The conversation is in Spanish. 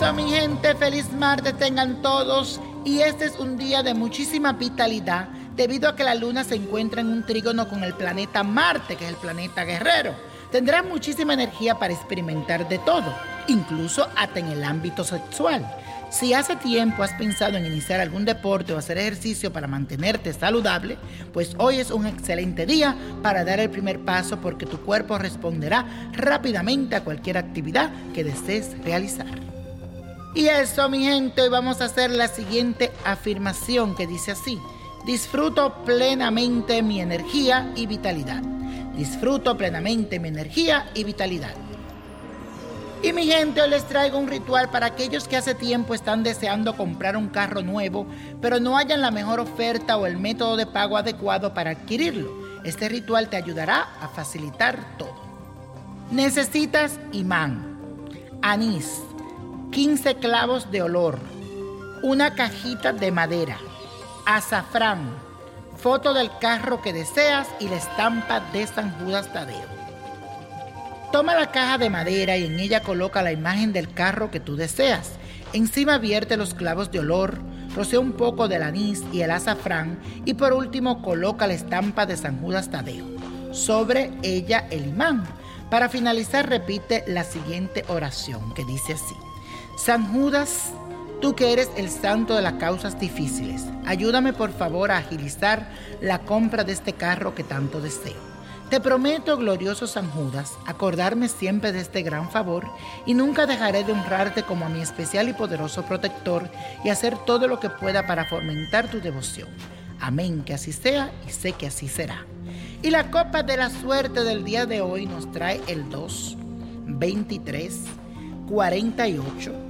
gente, feliz martes tengan todos y este es un día de muchísima vitalidad debido a que la luna se encuentra en un trígono con el planeta Marte, que es el planeta guerrero. Tendrás muchísima energía para experimentar de todo, incluso hasta en el ámbito sexual. Si hace tiempo has pensado en iniciar algún deporte o hacer ejercicio para mantenerte saludable, pues hoy es un excelente día para dar el primer paso porque tu cuerpo responderá rápidamente a cualquier actividad que desees realizar. Y eso, mi gente, hoy vamos a hacer la siguiente afirmación que dice así. Disfruto plenamente mi energía y vitalidad. Disfruto plenamente mi energía y vitalidad. Y mi gente, hoy les traigo un ritual para aquellos que hace tiempo están deseando comprar un carro nuevo, pero no hayan la mejor oferta o el método de pago adecuado para adquirirlo. Este ritual te ayudará a facilitar todo. Necesitas imán, anís, 15 clavos de olor, una cajita de madera, azafrán, foto del carro que deseas y la estampa de San Judas Tadeo. Toma la caja de madera y en ella coloca la imagen del carro que tú deseas. Encima vierte los clavos de olor, rocea un poco del anís y el azafrán y por último coloca la estampa de San Judas Tadeo. Sobre ella el imán. Para finalizar repite la siguiente oración que dice así. San Judas, tú que eres el santo de las causas difíciles, ayúdame por favor a agilizar la compra de este carro que tanto deseo. Te prometo, glorioso San Judas, acordarme siempre de este gran favor y nunca dejaré de honrarte como a mi especial y poderoso protector y hacer todo lo que pueda para fomentar tu devoción. Amén, que así sea y sé que así será. Y la copa de la suerte del día de hoy nos trae el 2, 23, 48,